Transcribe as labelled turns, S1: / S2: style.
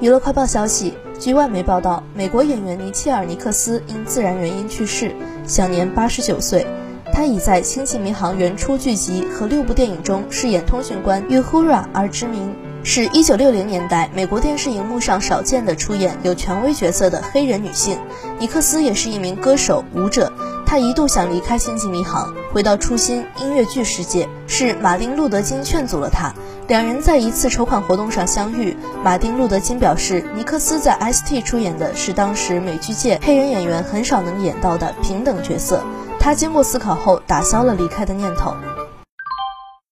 S1: 娱乐快报消息，据外媒报道，美国演员尼切尔·尼克斯因自然原因去世，享年八十九岁。他已在《星际迷航》原初剧集和六部电影中饰演通讯官 Uhura 而知名，是一九六零年代美国电视荧幕上少见的出演有权威角色的黑人女性。尼克斯也是一名歌手、舞者。他一度想离开《星际迷航》，回到初心音乐剧世界，是马丁·路德·金劝阻了他。两人在一次筹款活动上相遇。马丁·路德·金表示，尼克斯在 ST 出演的是当时美剧界黑人演员很少能演到的平等角色。他经过思考后，打消了离开的念头。